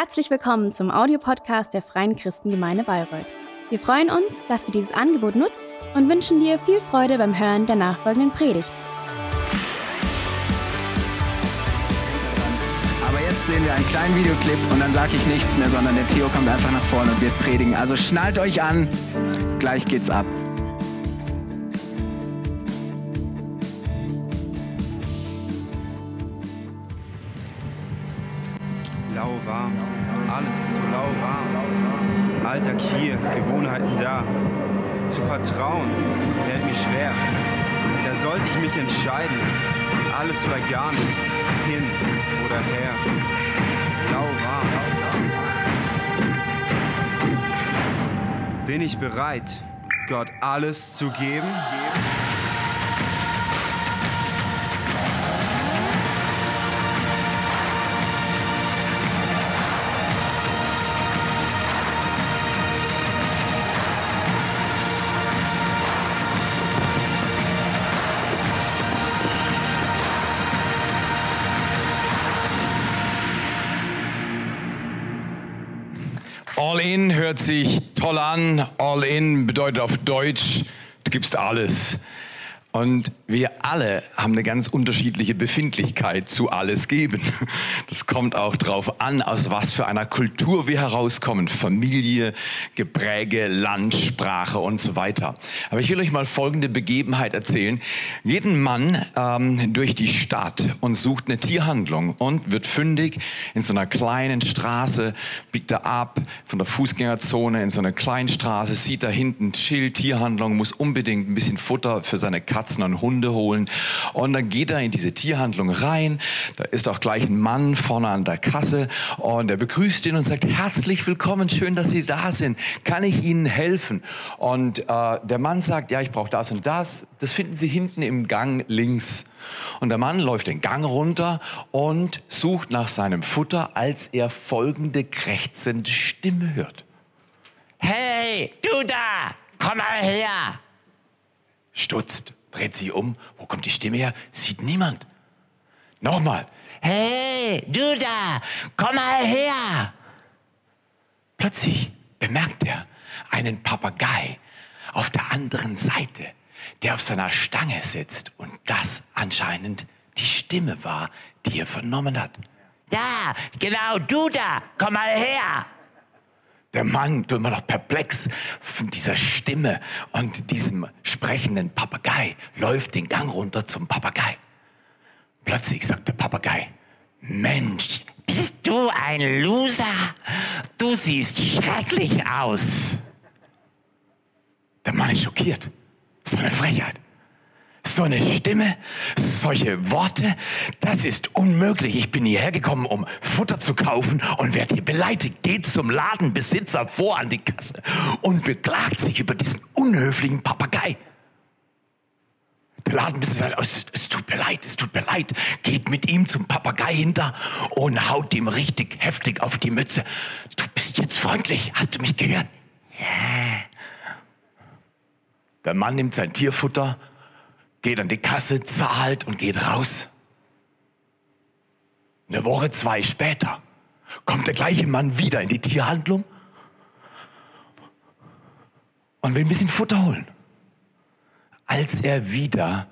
Herzlich willkommen zum Audiopodcast der Freien Christengemeinde Bayreuth. Wir freuen uns, dass du dieses Angebot nutzt und wünschen dir viel Freude beim Hören der nachfolgenden Predigt. Aber jetzt sehen wir einen kleinen Videoclip und dann sage ich nichts mehr, sondern der Theo kommt einfach nach vorne und wird predigen. Also schnallt euch an, gleich geht's ab. Alltag hier, Gewohnheiten da. Zu vertrauen fällt mir schwer. Da sollte ich mich entscheiden. Alles oder gar nichts, hin oder her. Lauwarm. Bin ich bereit, Gott alles zu geben? All in hört sich toll an. All in bedeutet auf Deutsch, du gibst alles. Und wir alle haben eine ganz unterschiedliche Befindlichkeit zu alles geben. Das kommt auch darauf an, aus was für einer Kultur wir herauskommen. Familie, Gepräge, Land, Sprache und so weiter. Aber ich will euch mal folgende Begebenheit erzählen. Ein Mann ähm, durch die Stadt und sucht eine Tierhandlung und wird fündig in so einer kleinen Straße, biegt er ab von der Fußgängerzone in so einer kleinen Straße, sieht da hinten Schild, Tierhandlung, muss unbedingt ein bisschen Futter für seine Katzen und Hunde holen. Und dann geht er in diese Tierhandlung rein. Da ist auch gleich ein Mann vorne an der Kasse und er begrüßt ihn und sagt, herzlich willkommen, schön, dass Sie da sind. Kann ich Ihnen helfen? Und äh, der Mann sagt, ja, ich brauche das und das. Das finden Sie hinten im Gang links. Und der Mann läuft den Gang runter und sucht nach seinem Futter, als er folgende krächzende Stimme hört. Hey, du da, komm mal her! Stutzt, dreht sich um. Wo kommt die Stimme her? Sieht niemand. Nochmal. Hey, du da, komm mal her! Plötzlich bemerkt er einen Papagei auf der anderen Seite, der auf seiner Stange sitzt und das anscheinend die Stimme war, die er vernommen hat. Ja, genau, du da, komm mal her! Der Mann, du immer noch perplex von dieser Stimme und diesem sprechenden Papagei, läuft den Gang runter zum Papagei. Plötzlich sagt der Papagei, Mensch, bist du ein Loser? Du siehst schrecklich aus. Der Mann ist schockiert. So eine Frechheit. So eine Stimme, solche Worte, das ist unmöglich. Ich bin hierher gekommen, um Futter zu kaufen und werde hier beleidigt. Geht zum Ladenbesitzer vor an die Kasse und beklagt sich über diesen unhöflichen Papagei. Der Ladenbesitzer sagt, es, es tut mir leid, es tut mir leid. Geht mit ihm zum Papagei hinter und haut ihm richtig heftig auf die Mütze. Du bist jetzt freundlich, hast du mich gehört? Ja. Der Mann nimmt sein Tierfutter geht an die Kasse, zahlt und geht raus. Eine Woche, zwei später kommt der gleiche Mann wieder in die Tierhandlung und will ein bisschen Futter holen. Als er wieder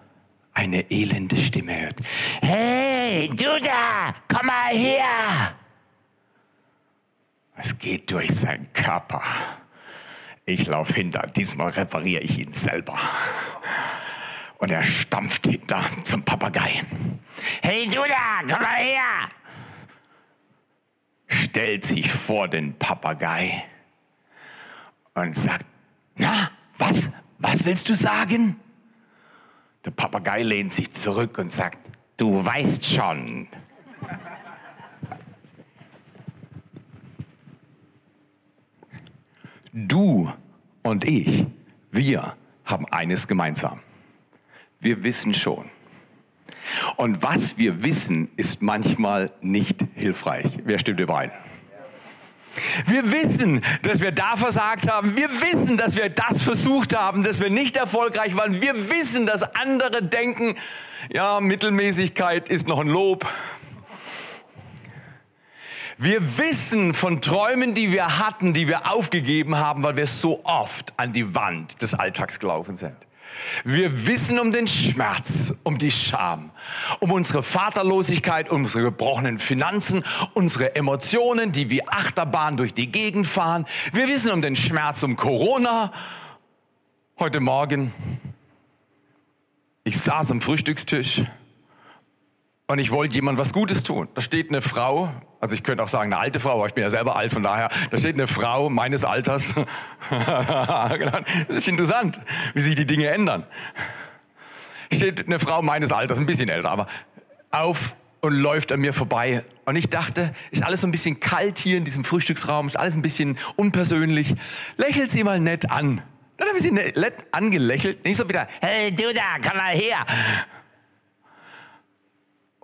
eine elende Stimme hört. Hey, du da, komm mal her! Es geht durch seinen Körper. Ich laufe hinter, diesmal repariere ich ihn selber. Und er stampft hinter zum Papagei. Hey du da, komm mal her! Stellt sich vor den Papagei und sagt, na, was, was willst du sagen? Der Papagei lehnt sich zurück und sagt, du weißt schon. Du und ich, wir haben eines gemeinsam wir wissen schon. Und was wir wissen, ist manchmal nicht hilfreich. Wer stimmt überein? Wir wissen, dass wir da versagt haben. Wir wissen, dass wir das versucht haben, dass wir nicht erfolgreich waren. Wir wissen, dass andere denken, ja, Mittelmäßigkeit ist noch ein Lob. Wir wissen von Träumen, die wir hatten, die wir aufgegeben haben, weil wir so oft an die Wand des Alltags gelaufen sind. Wir wissen um den Schmerz, um die Scham, um unsere Vaterlosigkeit, unsere gebrochenen Finanzen, unsere Emotionen, die wie Achterbahn durch die Gegend fahren. Wir wissen um den Schmerz um Corona. Heute Morgen, ich saß am Frühstückstisch und ich wollte jemand was Gutes tun. Da steht eine Frau, also ich könnte auch sagen eine alte Frau, aber ich bin ja selber alt, von daher, da steht eine Frau meines Alters. Genau. das ist interessant, wie sich die Dinge ändern. Steht eine Frau meines Alters, ein bisschen älter, aber auf und läuft an mir vorbei. Und ich dachte, ist alles so ein bisschen kalt hier in diesem Frühstücksraum, ist alles ein bisschen unpersönlich. Lächelt sie mal nett an. Dann habe ich sie nett angelächelt. Nicht so wieder, hey du da, komm mal her.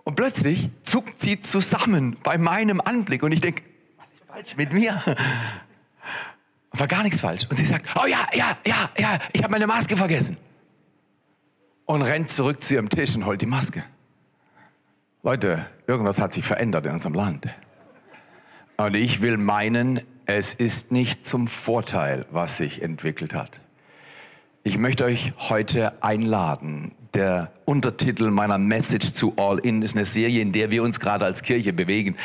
Und plötzlich zuckt sie zusammen bei meinem Anblick und ich denke, was ist falsch mit mir? War gar nichts falsch. Und sie sagt, oh ja, ja, ja, ja, ich habe meine Maske vergessen. Und rennt zurück zu ihrem Tisch und holt die Maske. Leute, irgendwas hat sich verändert in unserem Land. Und ich will meinen, es ist nicht zum Vorteil, was sich entwickelt hat. Ich möchte euch heute einladen, der Untertitel meiner Message zu All In ist eine Serie, in der wir uns gerade als Kirche bewegen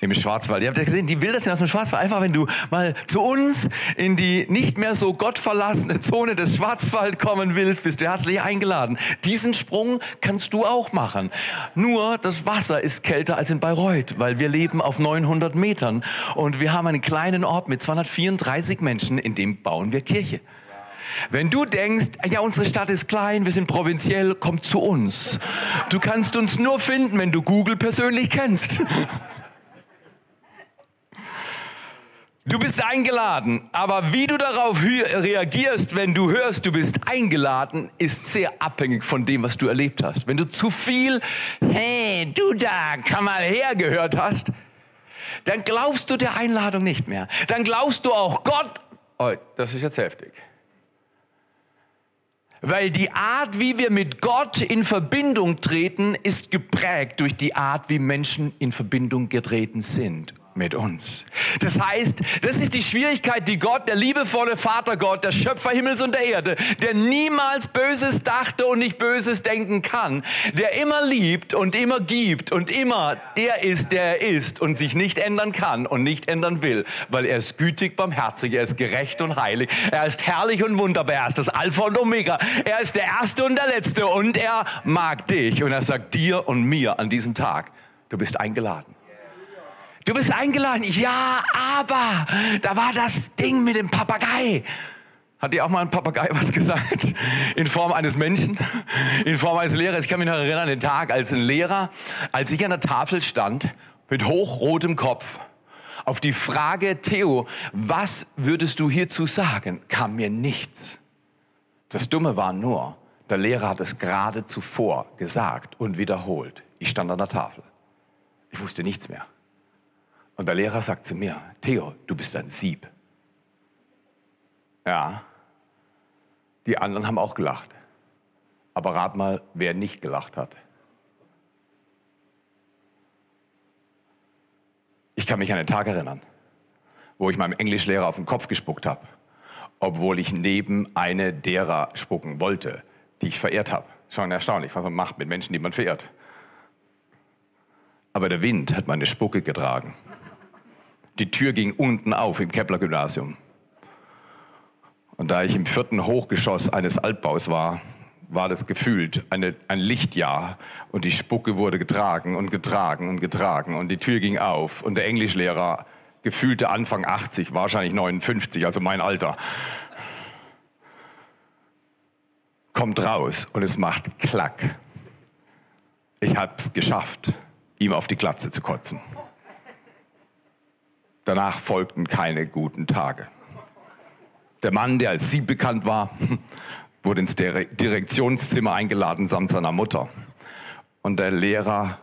im Schwarzwald. Ihr habt ja gesehen, die Bilder sind aus dem Schwarzwald. Einfach, wenn du mal zu uns in die nicht mehr so gottverlassene Zone des Schwarzwald kommen willst, bist du herzlich eingeladen. Diesen Sprung kannst du auch machen. Nur das Wasser ist kälter als in Bayreuth, weil wir leben auf 900 Metern und wir haben einen kleinen Ort mit 234 Menschen, in dem bauen wir Kirche. Wenn du denkst, ja, unsere Stadt ist klein, wir sind provinziell, komm zu uns. Du kannst uns nur finden, wenn du Google persönlich kennst. Du bist eingeladen, aber wie du darauf reagierst, wenn du hörst, du bist eingeladen, ist sehr abhängig von dem, was du erlebt hast. Wenn du zu viel, hey, du da, komm mal her gehört hast, dann glaubst du der Einladung nicht mehr. Dann glaubst du auch Gott, oh, das ist jetzt heftig. Weil die Art, wie wir mit Gott in Verbindung treten, ist geprägt durch die Art, wie Menschen in Verbindung getreten sind mit uns. Das heißt, das ist die Schwierigkeit, die Gott, der liebevolle Vater Gott, der Schöpfer Himmels und der Erde, der niemals Böses dachte und nicht Böses denken kann, der immer liebt und immer gibt und immer der ist, der er ist und sich nicht ändern kann und nicht ändern will, weil er ist gütig, barmherzig, er ist gerecht und heilig, er ist herrlich und wunderbar, er ist das Alpha und Omega, er ist der Erste und der Letzte und er mag dich und er sagt dir und mir an diesem Tag, du bist eingeladen. Du bist eingeladen. Ja, aber da war das Ding mit dem Papagei. Hat dir auch mal ein Papagei was gesagt? In Form eines Menschen? In Form eines Lehrers? Ich kann mich noch erinnern, den Tag als ein Lehrer, als ich an der Tafel stand, mit hochrotem Kopf, auf die Frage, Theo, was würdest du hierzu sagen, kam mir nichts. Das Dumme war nur, der Lehrer hat es gerade zuvor gesagt und wiederholt. Ich stand an der Tafel. Ich wusste nichts mehr. Und der Lehrer sagt zu mir, Theo, du bist ein Sieb. Ja, die anderen haben auch gelacht. Aber rat mal, wer nicht gelacht hat. Ich kann mich an einen Tag erinnern, wo ich meinem Englischlehrer auf den Kopf gespuckt habe, obwohl ich neben eine derer spucken wollte, die ich verehrt habe. Schon erstaunlich, was man macht mit Menschen, die man verehrt. Aber der Wind hat meine Spucke getragen. Die Tür ging unten auf im Kepler-Gymnasium. Und da ich im vierten Hochgeschoss eines Altbaus war, war das gefühlt eine, ein Lichtjahr und die Spucke wurde getragen und getragen und getragen und die Tür ging auf und der Englischlehrer, gefühlte Anfang 80, wahrscheinlich 59, also mein Alter, kommt raus und es macht Klack. Ich habe es geschafft, ihm auf die Glatze zu kotzen. Danach folgten keine guten Tage. Der Mann, der als Sieb bekannt war, wurde ins Direktionszimmer eingeladen samt seiner Mutter. Und der Lehrer,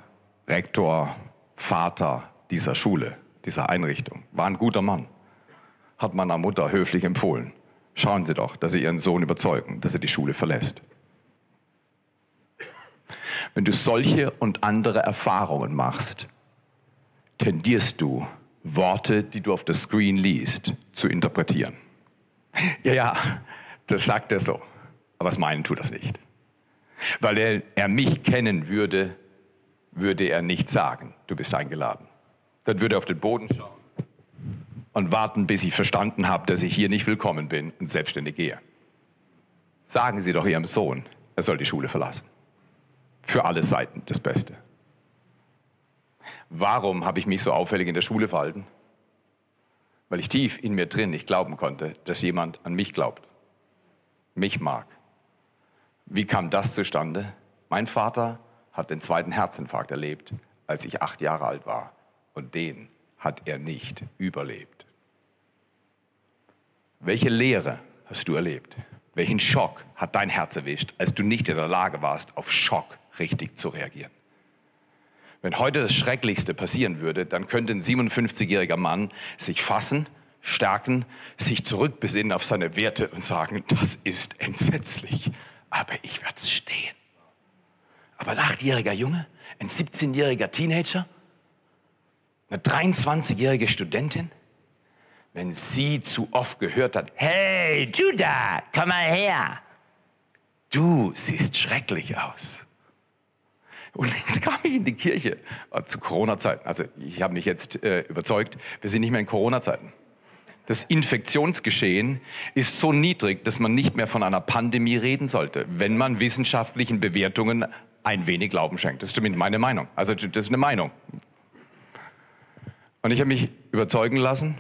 Rektor, Vater dieser Schule, dieser Einrichtung, war ein guter Mann. Hat meiner Mutter höflich empfohlen. Schauen Sie doch, dass Sie Ihren Sohn überzeugen, dass er die Schule verlässt. Wenn du solche und andere Erfahrungen machst, tendierst du Worte, die du auf der Screen liest, zu interpretieren. Ja, ja, das sagt er so. Aber was meinen tut das nicht. Weil er, er mich kennen würde, würde er nicht sagen, du bist eingeladen. Dann würde er auf den Boden schauen und warten, bis ich verstanden habe, dass ich hier nicht willkommen bin und selbstständig gehe. Sagen Sie doch Ihrem Sohn, er soll die Schule verlassen. Für alle Seiten das Beste. Warum habe ich mich so auffällig in der Schule verhalten? Weil ich tief in mir drin nicht glauben konnte, dass jemand an mich glaubt, mich mag. Wie kam das zustande? Mein Vater hat den zweiten Herzinfarkt erlebt, als ich acht Jahre alt war. Und den hat er nicht überlebt. Welche Lehre hast du erlebt? Welchen Schock hat dein Herz erwischt, als du nicht in der Lage warst, auf Schock richtig zu reagieren? Wenn heute das Schrecklichste passieren würde, dann könnte ein 57-jähriger Mann sich fassen, stärken, sich zurückbesinnen auf seine Werte und sagen, das ist entsetzlich, aber ich werde stehen. Aber ein achtjähriger Junge, ein 17-jähriger Teenager, eine 23-jährige Studentin, wenn sie zu oft gehört hat, hey, du da, komm mal her. Du siehst schrecklich aus. Und jetzt kam ich in die Kirche äh, zu Corona-Zeiten. Also ich habe mich jetzt äh, überzeugt, wir sind nicht mehr in Corona-Zeiten. Das Infektionsgeschehen ist so niedrig, dass man nicht mehr von einer Pandemie reden sollte, wenn man wissenschaftlichen Bewertungen ein wenig Glauben schenkt. Das ist zumindest meine Meinung. Also das ist eine Meinung. Und ich habe mich überzeugen lassen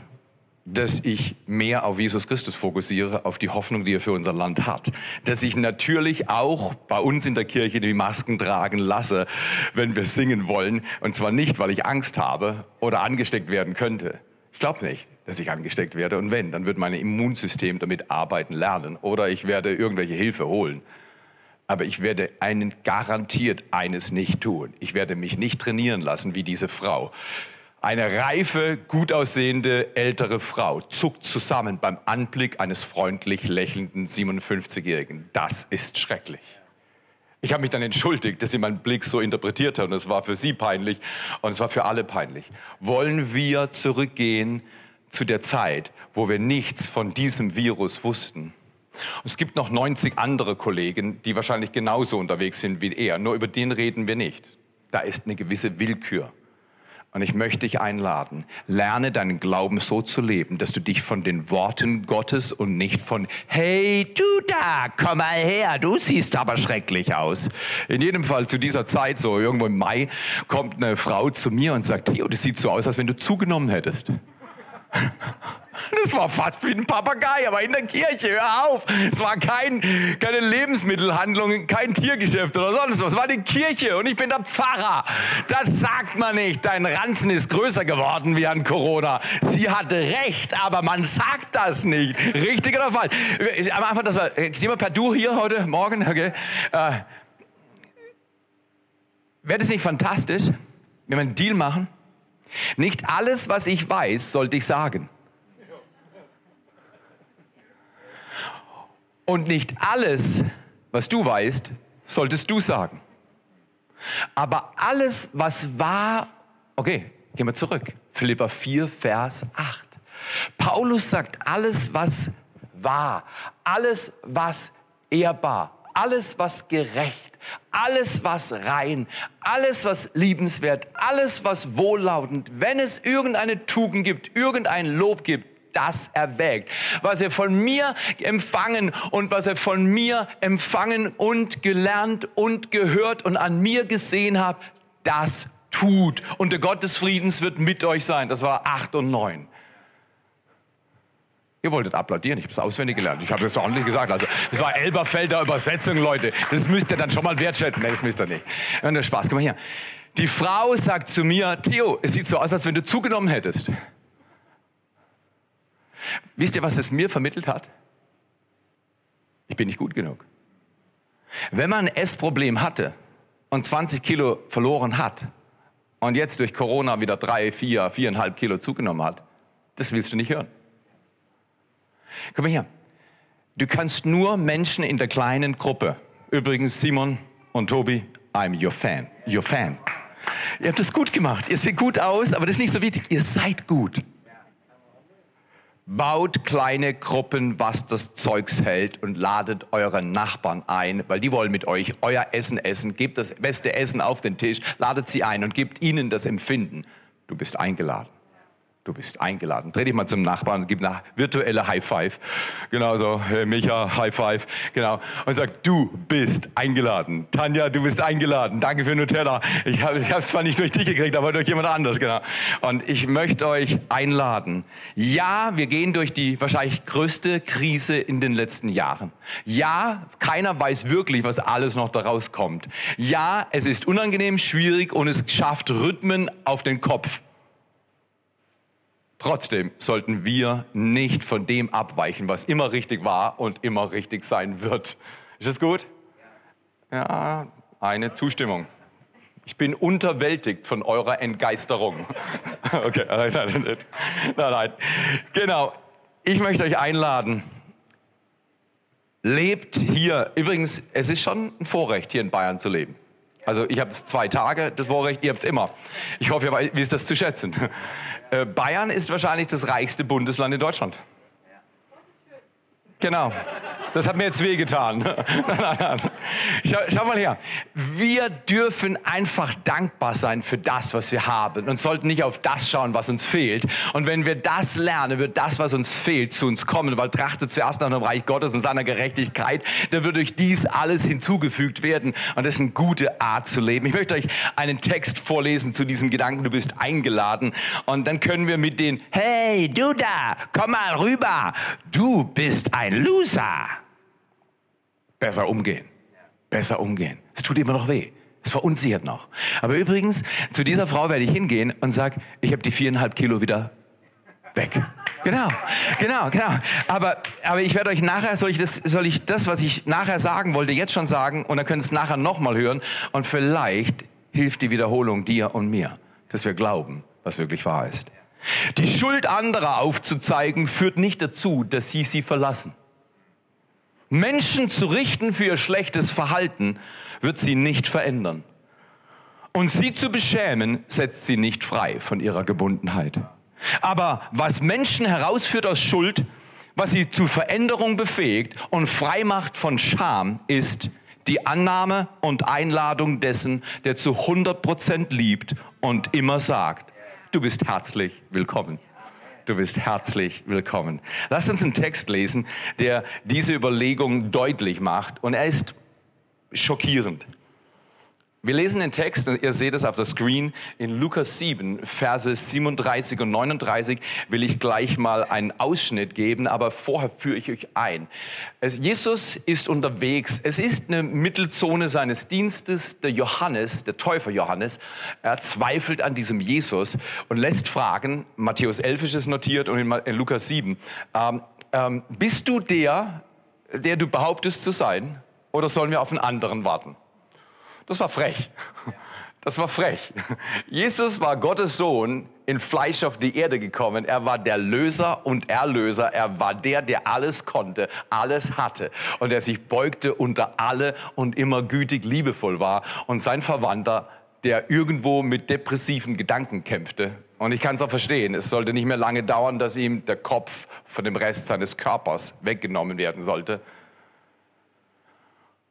dass ich mehr auf Jesus Christus fokussiere, auf die Hoffnung, die er für unser Land hat. Dass ich natürlich auch bei uns in der Kirche die Masken tragen lasse, wenn wir singen wollen. Und zwar nicht, weil ich Angst habe oder angesteckt werden könnte. Ich glaube nicht, dass ich angesteckt werde. Und wenn, dann wird mein Immunsystem damit arbeiten lernen. Oder ich werde irgendwelche Hilfe holen. Aber ich werde einen garantiert eines nicht tun. Ich werde mich nicht trainieren lassen wie diese Frau eine reife, gut aussehende ältere Frau zuckt zusammen beim Anblick eines freundlich lächelnden 57-Jährigen. Das ist schrecklich. Ich habe mich dann entschuldigt, dass sie meinen Blick so interpretiert hat und es war für sie peinlich und es war für alle peinlich. Wollen wir zurückgehen zu der Zeit, wo wir nichts von diesem Virus wussten? Es gibt noch 90 andere Kollegen, die wahrscheinlich genauso unterwegs sind wie er, nur über den reden wir nicht. Da ist eine gewisse Willkür. Und ich möchte dich einladen, lerne deinen Glauben so zu leben, dass du dich von den Worten Gottes und nicht von, hey, du da, komm mal her, du siehst aber schrecklich aus. In jedem Fall zu dieser Zeit, so irgendwo im Mai, kommt eine Frau zu mir und sagt, Theo, das sieht so aus, als wenn du zugenommen hättest. Das war fast wie ein Papagei, aber in der Kirche, hör auf. Es war kein, keine Lebensmittelhandlung, kein Tiergeschäft oder sonst was. Es war die Kirche und ich bin der Pfarrer. Das sagt man nicht. Dein Ranzen ist größer geworden wie an Corona. Sie hatte recht, aber man sagt das nicht. Richtig oder falsch? Am Anfang, das war, sind wir per Du hier heute Morgen? Okay. Äh, Wäre das nicht fantastisch, wenn wir einen Deal machen? Nicht alles, was ich weiß, sollte ich sagen. Und nicht alles, was du weißt, solltest du sagen. Aber alles, was war, okay, gehen wir zurück. Philippa 4, Vers 8. Paulus sagt, alles, was war, alles, was ehrbar, alles, was gerecht, alles, was rein, alles, was liebenswert, alles, was wohllautend, wenn es irgendeine Tugend gibt, irgendein Lob gibt, das erwägt. Was er von mir empfangen und was er von mir empfangen und gelernt und gehört und an mir gesehen hat, das tut. Und der Gott des Friedens wird mit euch sein. Das war 8 und 9. Ihr wolltet applaudieren, ich habe es auswendig gelernt. Ich habe das ordentlich gesagt. Also, das war Elberfelder Übersetzung, Leute. Das müsst ihr dann schon mal wertschätzen. Nee, das müsst ihr nicht. Wenn der Spaß, komm mal hier. Die Frau sagt zu mir, Theo, es sieht so aus, als wenn du zugenommen hättest. Wisst ihr, was es mir vermittelt hat? Ich bin nicht gut genug. Wenn man ein Essproblem hatte und 20 Kilo verloren hat und jetzt durch Corona wieder drei, vier, viereinhalb Kilo zugenommen hat, das willst du nicht hören. Komm mal hier. Du kannst nur Menschen in der kleinen Gruppe, übrigens Simon und Tobi, I'm your fan, your fan. Ihr habt es gut gemacht. Ihr seht gut aus, aber das ist nicht so wichtig. Ihr seid gut. Baut kleine Gruppen, was das Zeugs hält und ladet euren Nachbarn ein, weil die wollen mit euch euer Essen essen. Gebt das beste Essen auf den Tisch, ladet sie ein und gebt ihnen das Empfinden. Du bist eingeladen. Du bist eingeladen. Dreh dich mal zum Nachbarn, gib eine virtuelle High Five. Genau so, hey Micha, High Five. Genau. Und sag, du bist eingeladen. Tanja, du bist eingeladen. Danke für Nutella. Ich habe es zwar nicht durch dich gekriegt, aber durch jemand anders. Genau. Und ich möchte euch einladen. Ja, wir gehen durch die wahrscheinlich größte Krise in den letzten Jahren. Ja, keiner weiß wirklich, was alles noch daraus kommt. Ja, es ist unangenehm, schwierig und es schafft Rhythmen auf den Kopf. Trotzdem sollten wir nicht von dem abweichen, was immer richtig war und immer richtig sein wird. Ist das gut? Ja, eine Zustimmung. Ich bin unterwältigt von eurer Entgeisterung. Okay, nein, nein. Genau. Ich möchte euch einladen. Lebt hier. Übrigens, es ist schon ein Vorrecht, hier in Bayern zu leben. Also ich habe es zwei Tage, das Vorrecht, ihr habt es immer. Ich hoffe, ihr wisst das zu schätzen. Äh, Bayern ist wahrscheinlich das reichste Bundesland in Deutschland. Genau. Das hat mir jetzt wehgetan. schau, schau mal her. Wir dürfen einfach dankbar sein für das, was wir haben und sollten nicht auf das schauen, was uns fehlt. Und wenn wir das lernen, wird das, was uns fehlt, zu uns kommen. Weil trachtet zuerst nach dem Reich Gottes und seiner Gerechtigkeit, dann wird durch dies alles hinzugefügt werden. Und das ist eine gute Art zu leben. Ich möchte euch einen Text vorlesen zu diesem Gedanken. Du bist eingeladen. Und dann können wir mit den, hey, du da, komm mal rüber. Du bist ein Loser besser umgehen. Besser umgehen. Es tut immer noch weh. Es verunsichert noch. Aber übrigens, zu dieser Frau werde ich hingehen und sage, ich habe die viereinhalb Kilo wieder weg. Genau, genau, genau. Aber, aber ich werde euch nachher, soll ich, das, soll ich das, was ich nachher sagen wollte, jetzt schon sagen und dann könnt ihr es nachher nochmal hören und vielleicht hilft die Wiederholung dir und mir, dass wir glauben, was wirklich wahr ist. Die Schuld anderer aufzuzeigen führt nicht dazu, dass sie sie verlassen. Menschen zu richten für ihr schlechtes Verhalten, wird sie nicht verändern. Und sie zu beschämen, setzt sie nicht frei von ihrer Gebundenheit. Aber was Menschen herausführt aus Schuld, was sie zu Veränderung befähigt und frei macht von Scham, ist die Annahme und Einladung dessen, der zu 100 Prozent liebt und immer sagt, du bist herzlich willkommen du bist herzlich willkommen. Lass uns einen Text lesen, der diese Überlegung deutlich macht und er ist schockierend. Wir lesen den Text, und ihr seht es auf der Screen, in Lukas 7, Verse 37 und 39 will ich gleich mal einen Ausschnitt geben, aber vorher führe ich euch ein. Jesus ist unterwegs. Es ist eine Mittelzone seines Dienstes. Der Johannes, der Täufer Johannes, er zweifelt an diesem Jesus und lässt fragen, Matthäus 11 ist es notiert und in Lukas 7, ähm, ähm, bist du der, der du behauptest zu sein, oder sollen wir auf einen anderen warten? Das war frech. Das war frech. Jesus war Gottes Sohn in Fleisch auf die Erde gekommen. Er war der Löser und Erlöser. Er war der, der alles konnte, alles hatte und der sich beugte unter alle und immer gütig, liebevoll war. Und sein Verwandter, der irgendwo mit depressiven Gedanken kämpfte. Und ich kann es auch verstehen. Es sollte nicht mehr lange dauern, dass ihm der Kopf von dem Rest seines Körpers weggenommen werden sollte.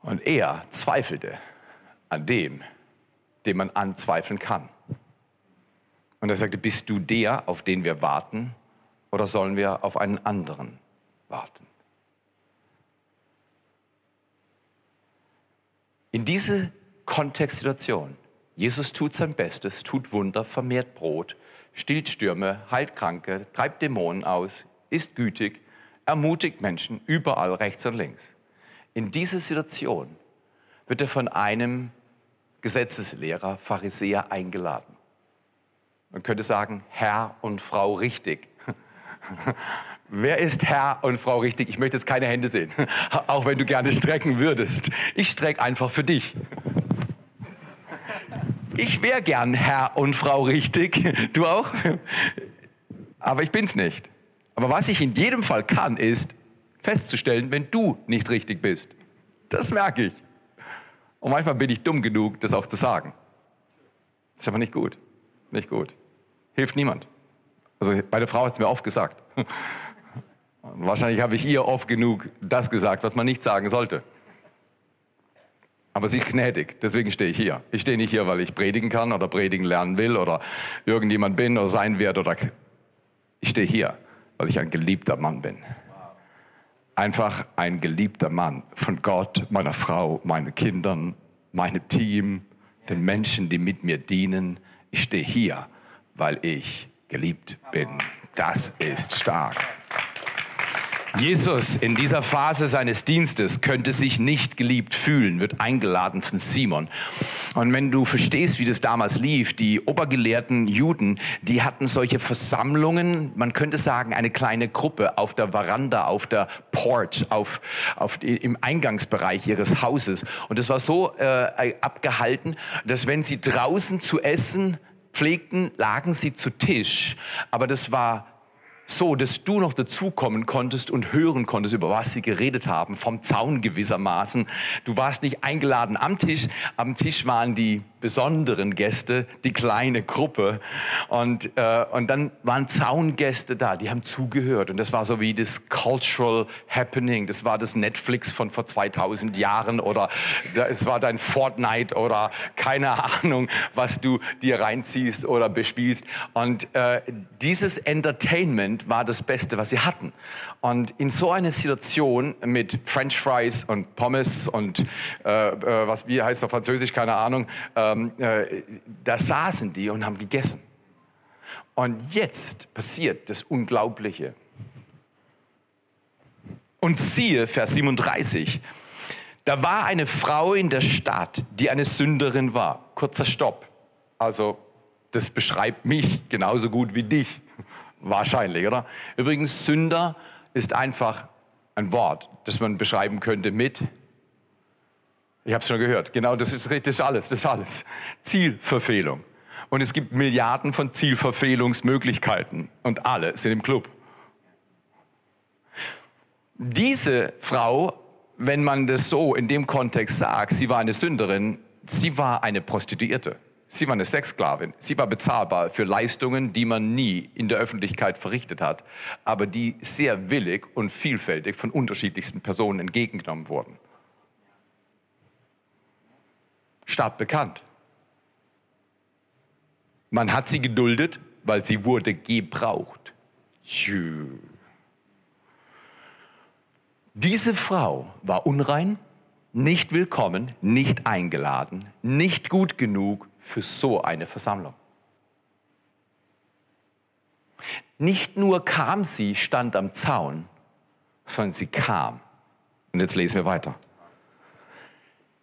Und er zweifelte an dem, den man anzweifeln kann. Und er sagte, bist du der, auf den wir warten, oder sollen wir auf einen anderen warten? In diese Kontextsituation, Jesus tut sein Bestes, tut Wunder, vermehrt Brot, stillt Stürme, heilt Kranke, treibt Dämonen aus, ist gütig, ermutigt Menschen überall rechts und links. In diese Situation wird er von einem Gesetzeslehrer, Pharisäer eingeladen. Man könnte sagen, Herr und Frau richtig. Wer ist Herr und Frau richtig? Ich möchte jetzt keine Hände sehen, auch wenn du gerne strecken würdest. Ich strecke einfach für dich. Ich wäre gern Herr und Frau richtig. Du auch? Aber ich bin's nicht. Aber was ich in jedem Fall kann, ist festzustellen, wenn du nicht richtig bist. Das merke ich. Und manchmal bin ich dumm genug, das auch zu sagen. Ist aber nicht gut. Nicht gut. Hilft niemand. Also meine Frau hat es mir oft gesagt. Wahrscheinlich habe ich ihr oft genug das gesagt, was man nicht sagen sollte. Aber sie ist gnädig, deswegen stehe ich hier. Ich stehe nicht hier, weil ich predigen kann oder predigen lernen will oder irgendjemand bin oder sein werde oder ich stehe hier, weil ich ein geliebter Mann bin. Einfach ein geliebter Mann von Gott, meiner Frau, meinen Kindern, meinem Team, den Menschen, die mit mir dienen. Ich stehe hier, weil ich geliebt bin. Das ist stark. Jesus in dieser Phase seines Dienstes könnte sich nicht geliebt fühlen, wird eingeladen von Simon. Und wenn du verstehst, wie das damals lief, die obergelehrten Juden, die hatten solche Versammlungen, man könnte sagen, eine kleine Gruppe auf der Veranda, auf der Porch, auf, auf im Eingangsbereich ihres Hauses. Und es war so äh, abgehalten, dass wenn sie draußen zu essen pflegten, lagen sie zu Tisch. Aber das war so, dass du noch dazukommen konntest und hören konntest, über was sie geredet haben, vom Zaun gewissermaßen. Du warst nicht eingeladen am Tisch. Am Tisch waren die besonderen Gäste, die kleine Gruppe. Und, äh, und dann waren Zaungäste da, die haben zugehört. Und das war so wie das Cultural Happening. Das war das Netflix von vor 2000 Jahren oder es war dein Fortnite oder keine Ahnung, was du dir reinziehst oder bespielst. Und äh, dieses Entertainment war das Beste, was sie hatten. Und in so einer Situation mit French Fries und Pommes und äh, äh, was wie heißt auf Französisch, keine Ahnung, ähm, äh, da saßen die und haben gegessen. Und jetzt passiert das Unglaubliche. Und siehe, Vers 37, da war eine Frau in der Stadt, die eine Sünderin war. Kurzer Stopp. Also, das beschreibt mich genauso gut wie dich. Wahrscheinlich, oder? Übrigens, Sünder ist einfach ein Wort, das man beschreiben könnte mit, ich habe es schon gehört, genau das ist, das ist alles, das ist alles. Zielverfehlung. Und es gibt Milliarden von Zielverfehlungsmöglichkeiten und alle sind im Club. Diese Frau, wenn man das so in dem Kontext sagt, sie war eine Sünderin, sie war eine Prostituierte. Sie war eine Sexsklavin. Sie war bezahlbar für Leistungen, die man nie in der Öffentlichkeit verrichtet hat, aber die sehr willig und vielfältig von unterschiedlichsten Personen entgegengenommen wurden. Stadtbekannt. Man hat sie geduldet, weil sie wurde gebraucht. Diese Frau war unrein, nicht willkommen, nicht eingeladen, nicht gut genug für so eine Versammlung. Nicht nur kam sie, stand am Zaun, sondern sie kam. Und jetzt lesen wir weiter.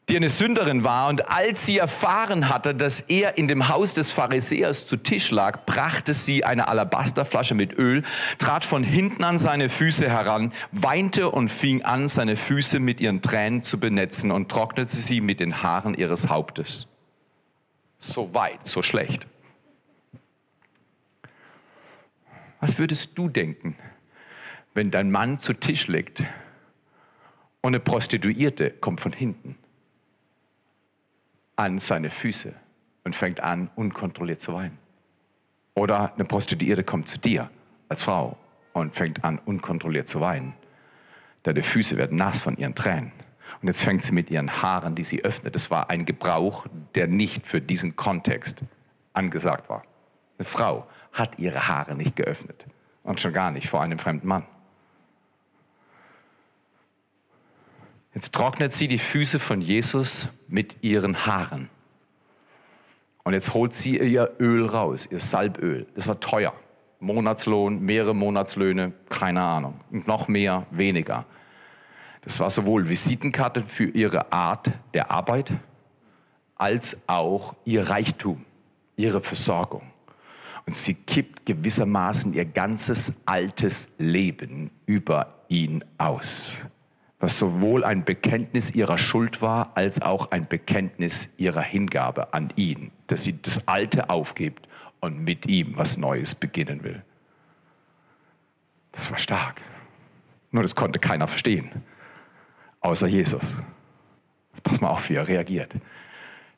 Die eine Sünderin war. Und als sie erfahren hatte, dass er in dem Haus des Pharisäers zu Tisch lag, brachte sie eine Alabasterflasche mit Öl, trat von hinten an seine Füße heran, weinte und fing an, seine Füße mit ihren Tränen zu benetzen und trocknete sie mit den Haaren ihres Hauptes. So weit, so schlecht. Was würdest du denken, wenn dein Mann zu Tisch liegt und eine Prostituierte kommt von hinten an seine Füße und fängt an, unkontrolliert zu weinen? Oder eine Prostituierte kommt zu dir als Frau und fängt an, unkontrolliert zu weinen. Deine Füße werden nass von ihren Tränen. Und jetzt fängt sie mit ihren Haaren, die sie öffnet. Das war ein Gebrauch, der nicht für diesen Kontext angesagt war. Eine Frau hat ihre Haare nicht geöffnet. Und schon gar nicht vor einem fremden Mann. Jetzt trocknet sie die Füße von Jesus mit ihren Haaren. Und jetzt holt sie ihr Öl raus, ihr Salböl. Das war teuer. Monatslohn, mehrere Monatslöhne, keine Ahnung. Und noch mehr, weniger. Das war sowohl Visitenkarte für ihre Art der Arbeit als auch ihr Reichtum, ihre Versorgung. Und sie kippt gewissermaßen ihr ganzes altes Leben über ihn aus, was sowohl ein Bekenntnis ihrer Schuld war, als auch ein Bekenntnis ihrer Hingabe an ihn, dass sie das Alte aufgibt und mit ihm was Neues beginnen will. Das war stark. Nur das konnte keiner verstehen außer Jesus. Pass mal auf, wie er reagiert.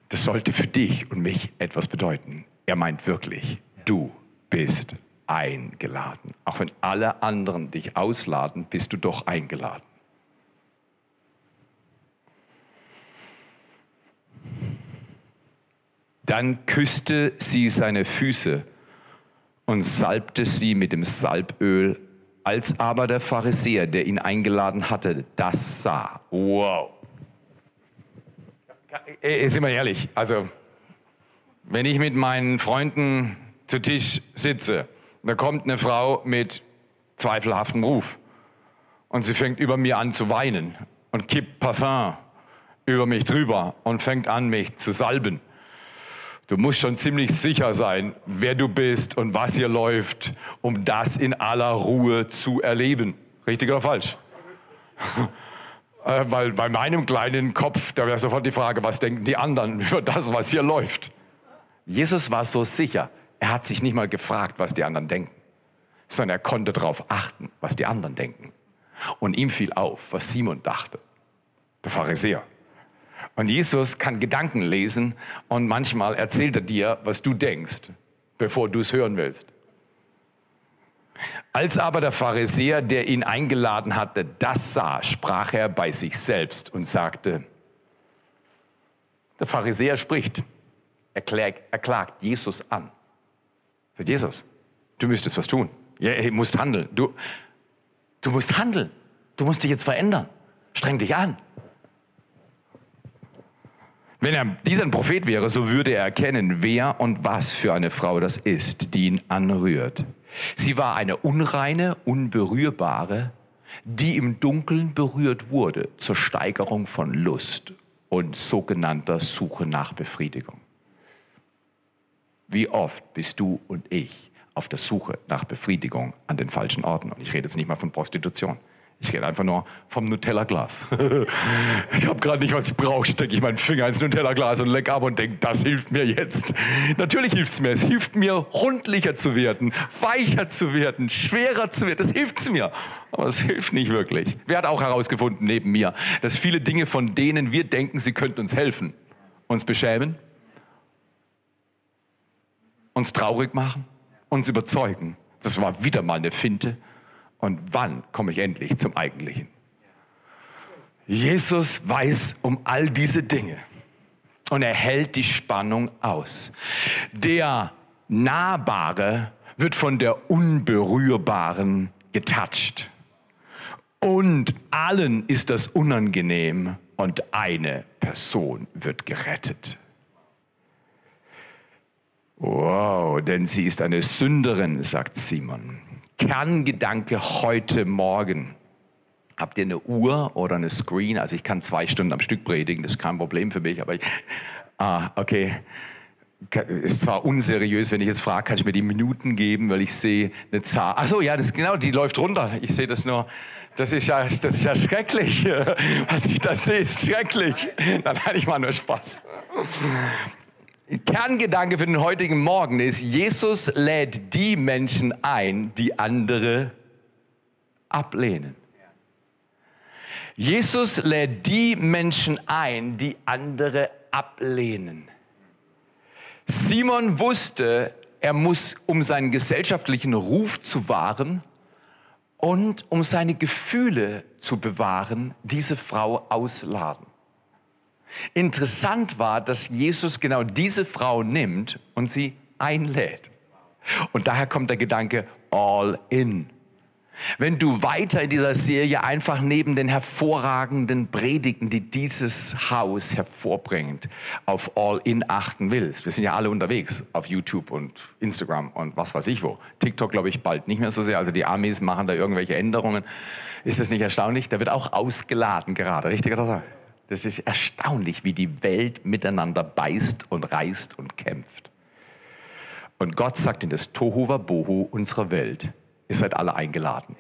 Das sollte für dich und mich etwas bedeuten. Er meint wirklich, du bist eingeladen. Auch wenn alle anderen dich ausladen, bist du doch eingeladen. Dann küsste sie seine Füße und salbte sie mit dem Salböl. Als aber der Pharisäer, der ihn eingeladen hatte, das sah. Wow. Sind wir ehrlich, also wenn ich mit meinen Freunden zu Tisch sitze, da kommt eine Frau mit zweifelhaftem Ruf und sie fängt über mir an zu weinen und kippt Parfum über mich drüber und fängt an, mich zu salben. Du musst schon ziemlich sicher sein, wer du bist und was hier läuft, um das in aller Ruhe zu erleben. Richtig oder falsch? Äh, weil bei meinem kleinen Kopf, da wäre sofort die Frage, was denken die anderen über das, was hier läuft? Jesus war so sicher, er hat sich nicht mal gefragt, was die anderen denken, sondern er konnte darauf achten, was die anderen denken. Und ihm fiel auf, was Simon dachte, der Pharisäer. Und Jesus kann Gedanken lesen und manchmal erzählt er dir, was du denkst, bevor du es hören willst. Als aber der Pharisäer, der ihn eingeladen hatte, das sah, sprach er bei sich selbst und sagte, der Pharisäer spricht, er klagt, er klagt Jesus an. Sagt Jesus, du müsstest was tun. Ja, du musst handeln. Du, du musst handeln. Du musst dich jetzt verändern. Streng dich an. Wenn er dieser ein Prophet wäre, so würde er erkennen, wer und was für eine Frau das ist, die ihn anrührt. Sie war eine unreine, unberührbare, die im Dunkeln berührt wurde zur Steigerung von Lust und sogenannter Suche nach Befriedigung. Wie oft bist du und ich auf der Suche nach Befriedigung an den falschen Orten? Und ich rede jetzt nicht mal von Prostitution. Ich rede einfach nur vom Nutella-Glas. ich habe gerade nicht, was ich brauche, stecke ich meinen Finger ins Nutella-Glas und leck ab und denke, das hilft mir jetzt. Natürlich hilft es mir. Es hilft mir, rundlicher zu werden, weicher zu werden, schwerer zu werden. Das hilft mir. Aber es hilft nicht wirklich. Wer hat auch herausgefunden neben mir, dass viele Dinge, von denen wir denken, sie könnten uns helfen, uns beschämen, uns traurig machen, uns überzeugen. Das war wieder mal eine Finte und wann komme ich endlich zum Eigentlichen? Jesus weiß um all diese Dinge und er hält die Spannung aus. Der Nahbare wird von der Unberührbaren getatscht. Und allen ist das unangenehm und eine Person wird gerettet. Wow, denn sie ist eine Sünderin, sagt Simon. Kerngedanke heute Morgen. Habt ihr eine Uhr oder eine Screen? Also ich kann zwei Stunden am Stück predigen, das ist kein Problem für mich, aber ich, ah, okay. Ist zwar unseriös, wenn ich jetzt frage, kann ich mir die Minuten geben, weil ich sehe eine Zahl. Ach so, ja, das genau, die läuft runter. Ich sehe das nur. Das ist ja, das ist ja schrecklich. Was ich da sehe, ist schrecklich. Dann hatte ich mal nur Spaß. Kerngedanke für den heutigen Morgen ist, Jesus lädt die Menschen ein, die andere ablehnen. Jesus lädt die Menschen ein, die andere ablehnen. Simon wusste, er muss, um seinen gesellschaftlichen Ruf zu wahren und um seine Gefühle zu bewahren, diese Frau ausladen. Interessant war, dass Jesus genau diese Frau nimmt und sie einlädt. Und daher kommt der Gedanke all in. Wenn du weiter in dieser Serie einfach neben den hervorragenden Predigten, die dieses Haus hervorbringt, auf All-In achten willst, wir sind ja alle unterwegs auf YouTube und Instagram und was weiß ich wo. TikTok glaube ich bald nicht mehr so sehr, also die Amis machen da irgendwelche Änderungen. Ist das nicht erstaunlich? Da wird auch ausgeladen gerade, richtig oder so? Das ist erstaunlich, wie die Welt miteinander beißt und reißt und kämpft. Und Gott sagt in das Tohuwa Bohu unserer Welt, ihr seid alle eingeladen.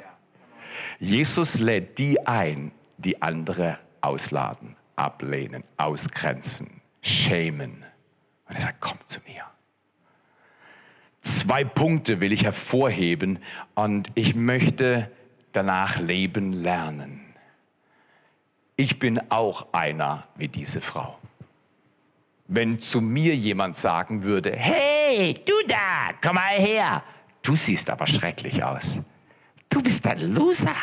Jesus lädt die ein, die andere ausladen, ablehnen, ausgrenzen, schämen. Und er sagt, komm zu mir. Zwei Punkte will ich hervorheben und ich möchte danach leben lernen ich bin auch einer wie diese Frau. wenn zu mir jemand sagen würde, hey, du da, komm mal her, du siehst aber schrecklich aus. Du bist ein Loser.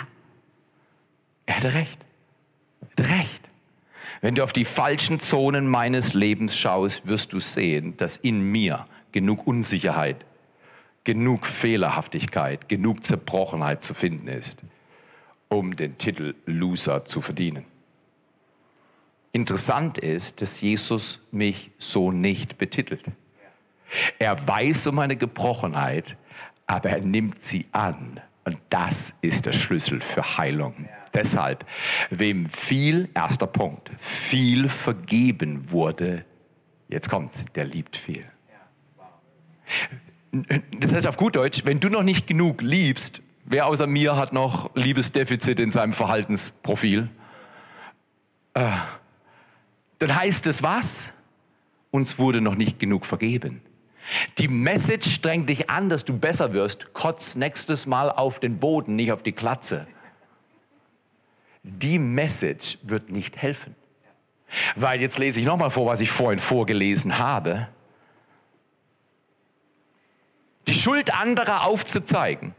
Er hatte recht. Er hatte recht. Wenn du auf die falschen Zonen meines Lebens schaust, wirst du sehen, dass in mir genug Unsicherheit, genug Fehlerhaftigkeit, genug Zerbrochenheit zu finden ist, um den Titel Loser zu verdienen. Interessant ist, dass Jesus mich so nicht betitelt. Er weiß um meine Gebrochenheit, aber er nimmt sie an. Und das ist der Schlüssel für Heilung. Deshalb, wem viel, erster Punkt, viel vergeben wurde, jetzt kommt's, der liebt viel. Das heißt auf gut Deutsch, wenn du noch nicht genug liebst, wer außer mir hat noch Liebesdefizit in seinem Verhaltensprofil? Äh, dann heißt es was? Uns wurde noch nicht genug vergeben. Die Message strengt dich an, dass du besser wirst. Kotz nächstes Mal auf den Boden, nicht auf die Klatze. Die Message wird nicht helfen. Weil jetzt lese ich nochmal vor, was ich vorhin vorgelesen habe. Die Schuld anderer aufzuzeigen,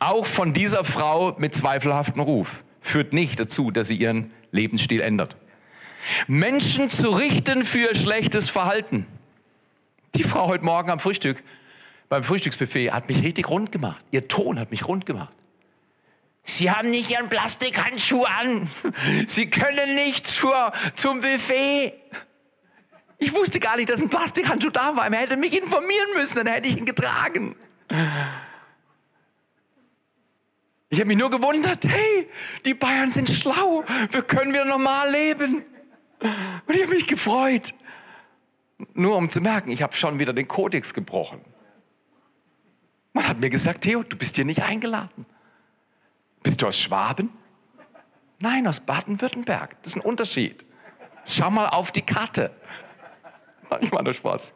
auch von dieser Frau mit zweifelhaftem Ruf, führt nicht dazu, dass sie ihren Lebensstil ändert. Menschen zu richten für schlechtes Verhalten. Die Frau heute Morgen am Frühstück, beim Frühstücksbuffet, hat mich richtig rund gemacht. Ihr Ton hat mich rund gemacht. Sie haben nicht Ihren Plastikhandschuh an. Sie können nicht zur, zum Buffet. Ich wusste gar nicht, dass ein Plastikhandschuh da war. Er hätte mich informieren müssen, dann hätte ich ihn getragen. Ich habe mich nur gewundert, hey, die Bayern sind schlau, wir können wieder normal leben. Und ich habe mich gefreut. Nur um zu merken, ich habe schon wieder den Kodex gebrochen. Man hat mir gesagt, Theo, du bist hier nicht eingeladen. Bist du aus Schwaben? Nein, aus Baden-Württemberg. Das ist ein Unterschied. Schau mal auf die Karte. Ich meine Spaß.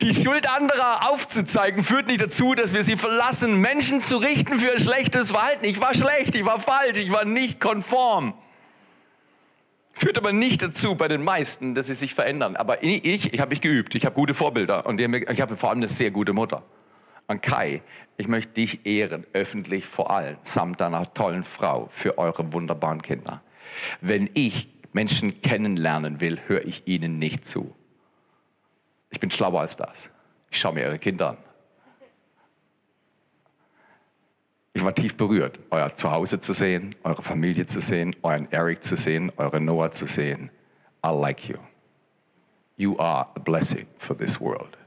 Die Schuld anderer aufzuzeigen führt nicht dazu, dass wir sie verlassen, Menschen zu richten für ein schlechtes Verhalten. Ich war schlecht, ich war falsch, ich war nicht konform. Führt aber nicht dazu bei den meisten, dass sie sich verändern. Aber ich, ich habe mich geübt. Ich habe gute Vorbilder und ich habe vor allem eine sehr gute Mutter. Und Kai, ich möchte dich ehren, öffentlich vor allem, samt deiner tollen Frau, für eure wunderbaren Kinder. Wenn ich Menschen kennenlernen will, höre ich ihnen nicht zu. Ich bin schlauer als das. Ich schaue mir ihre Kinder an. Ich war tief berührt, euer Zuhause zu sehen, eure Familie zu sehen, euren Eric zu sehen, eure Noah zu sehen. I like you. You are a blessing for this world.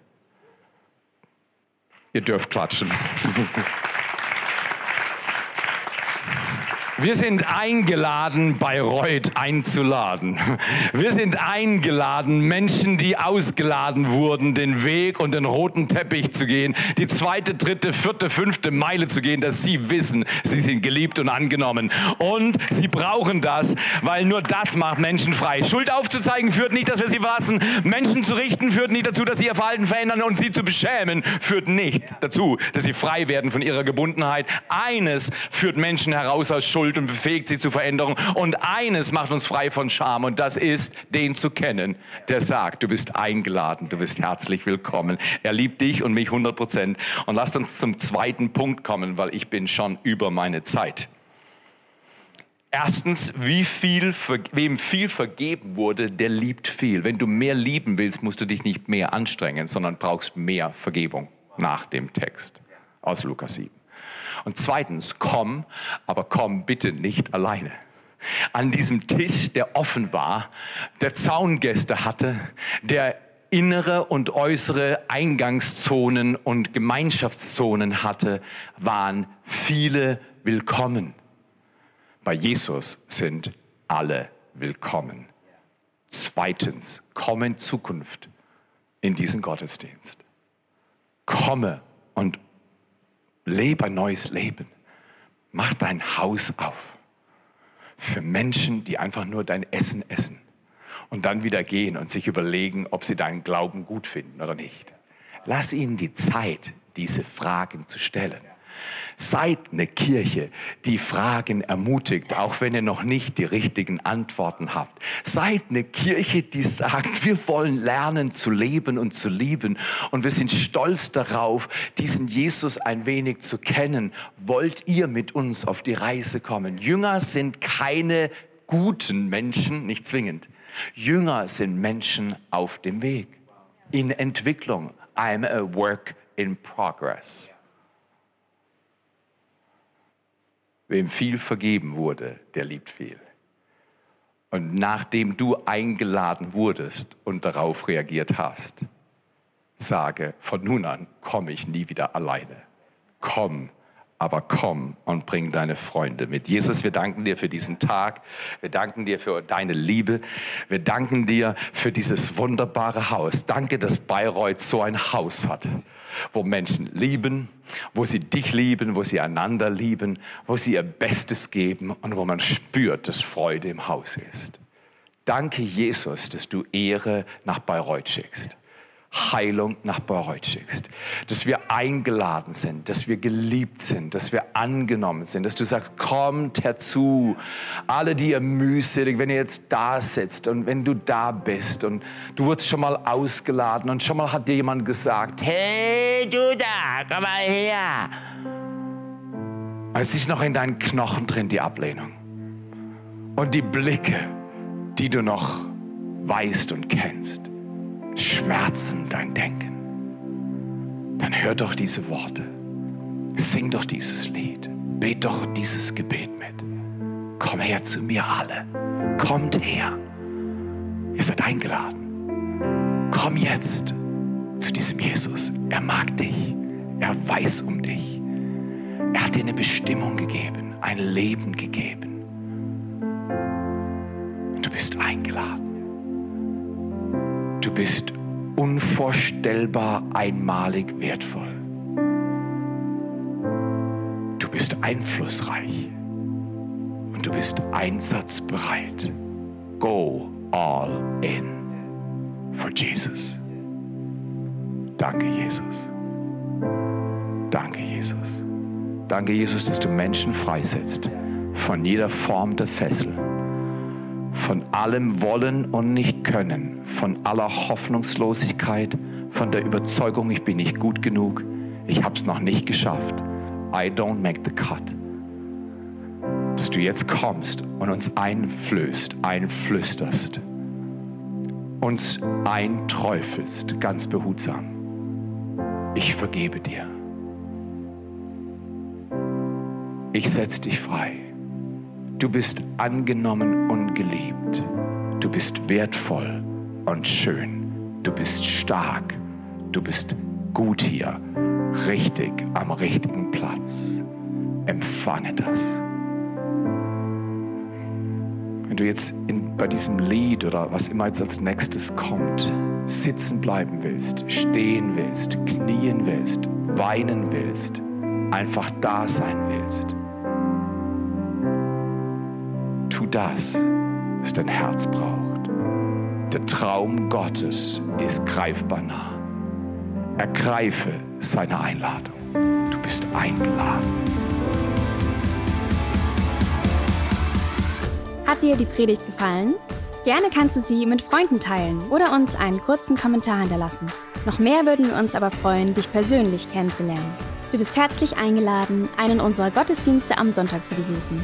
Ihr dürft klatschen. Wir sind eingeladen, Bayreuth einzuladen. Wir sind eingeladen, Menschen, die ausgeladen wurden, den Weg und den roten Teppich zu gehen, die zweite, dritte, vierte, fünfte Meile zu gehen, dass sie wissen, sie sind geliebt und angenommen. Und sie brauchen das, weil nur das macht Menschen frei. Schuld aufzuzeigen führt nicht, dass wir sie verlassen. Menschen zu richten führt nicht dazu, dass sie ihr Verhalten verändern und sie zu beschämen führt nicht dazu, dass sie frei werden von ihrer Gebundenheit. Eines führt Menschen heraus aus Schuld erfüllt und befähigt sie zur Veränderung. Und eines macht uns frei von Scham und das ist, den zu kennen, der sagt, du bist eingeladen, du bist herzlich willkommen. Er liebt dich und mich 100 Prozent. Und lasst uns zum zweiten Punkt kommen, weil ich bin schon über meine Zeit. Erstens, wie viel, wem viel vergeben wurde, der liebt viel. Wenn du mehr lieben willst, musst du dich nicht mehr anstrengen, sondern brauchst mehr Vergebung nach dem Text aus Lukas 7. Und zweitens, komm, aber komm bitte nicht alleine. An diesem Tisch, der offen war, der Zaungäste hatte, der innere und äußere Eingangszonen und Gemeinschaftszonen hatte, waren viele willkommen. Bei Jesus sind alle willkommen. Zweitens, komm in Zukunft in diesen Gottesdienst. Komme und Lebe ein neues Leben. Mach dein Haus auf. Für Menschen, die einfach nur dein Essen essen und dann wieder gehen und sich überlegen, ob sie deinen Glauben gut finden oder nicht. Lass ihnen die Zeit, diese Fragen zu stellen. Seid eine Kirche, die Fragen ermutigt, auch wenn ihr noch nicht die richtigen Antworten habt. Seid eine Kirche, die sagt, wir wollen lernen zu leben und zu lieben. Und wir sind stolz darauf, diesen Jesus ein wenig zu kennen. Wollt ihr mit uns auf die Reise kommen? Jünger sind keine guten Menschen, nicht zwingend. Jünger sind Menschen auf dem Weg, in Entwicklung. I'm a work in progress. Wem viel vergeben wurde, der liebt viel. Und nachdem du eingeladen wurdest und darauf reagiert hast, sage, von nun an komme ich nie wieder alleine. Komm aber komm und bring deine Freunde mit. Jesus, wir danken dir für diesen Tag. Wir danken dir für deine Liebe. Wir danken dir für dieses wunderbare Haus. Danke, dass Bayreuth so ein Haus hat, wo Menschen lieben, wo sie dich lieben, wo sie einander lieben, wo sie ihr Bestes geben und wo man spürt, dass Freude im Haus ist. Danke, Jesus, dass du Ehre nach Bayreuth schickst. Heilung nach Bayreuth schickst. Dass wir eingeladen sind, dass wir geliebt sind, dass wir angenommen sind, dass du sagst, kommt herzu. Alle, die ihr mühselig, wenn ihr jetzt da sitzt und wenn du da bist und du wurdest schon mal ausgeladen und schon mal hat dir jemand gesagt, hey du da, komm mal her. Es ist noch in deinen Knochen drin, die Ablehnung. Und die Blicke, die du noch weißt und kennst schmerzen dein Denken, dann hör doch diese Worte. Sing doch dieses Lied. Bet doch dieses Gebet mit. Komm her zu mir alle. Kommt her. Ihr seid eingeladen. Komm jetzt zu diesem Jesus. Er mag dich. Er weiß um dich. Er hat dir eine Bestimmung gegeben, ein Leben gegeben. Und du bist eingeladen. Du bist unvorstellbar einmalig wertvoll. Du bist einflussreich und du bist einsatzbereit. Go all in for Jesus. Danke, Jesus. Danke, Jesus. Danke, Jesus, dass du Menschen freisetzt von jeder Form der Fessel von allem Wollen und nicht Können, von aller Hoffnungslosigkeit, von der Überzeugung, ich bin nicht gut genug, ich habe es noch nicht geschafft. I don't make the cut. Dass du jetzt kommst und uns einflößt, einflüsterst, uns einträufelst, ganz behutsam. Ich vergebe dir. Ich setze dich frei. Du bist angenommen und geliebt. Du bist wertvoll und schön. Du bist stark. Du bist gut hier, richtig am richtigen Platz. Empfange das. Wenn du jetzt in, bei diesem Lied oder was immer jetzt als nächstes kommt, sitzen bleiben willst, stehen willst, knien willst, weinen willst, einfach da sein willst, das, was dein Herz braucht. Der Traum Gottes ist greifbar nah. Ergreife seine Einladung. Du bist eingeladen. Hat dir die Predigt gefallen? Gerne kannst du sie mit Freunden teilen oder uns einen kurzen Kommentar hinterlassen. Noch mehr würden wir uns aber freuen, dich persönlich kennenzulernen. Du bist herzlich eingeladen, einen unserer Gottesdienste am Sonntag zu besuchen.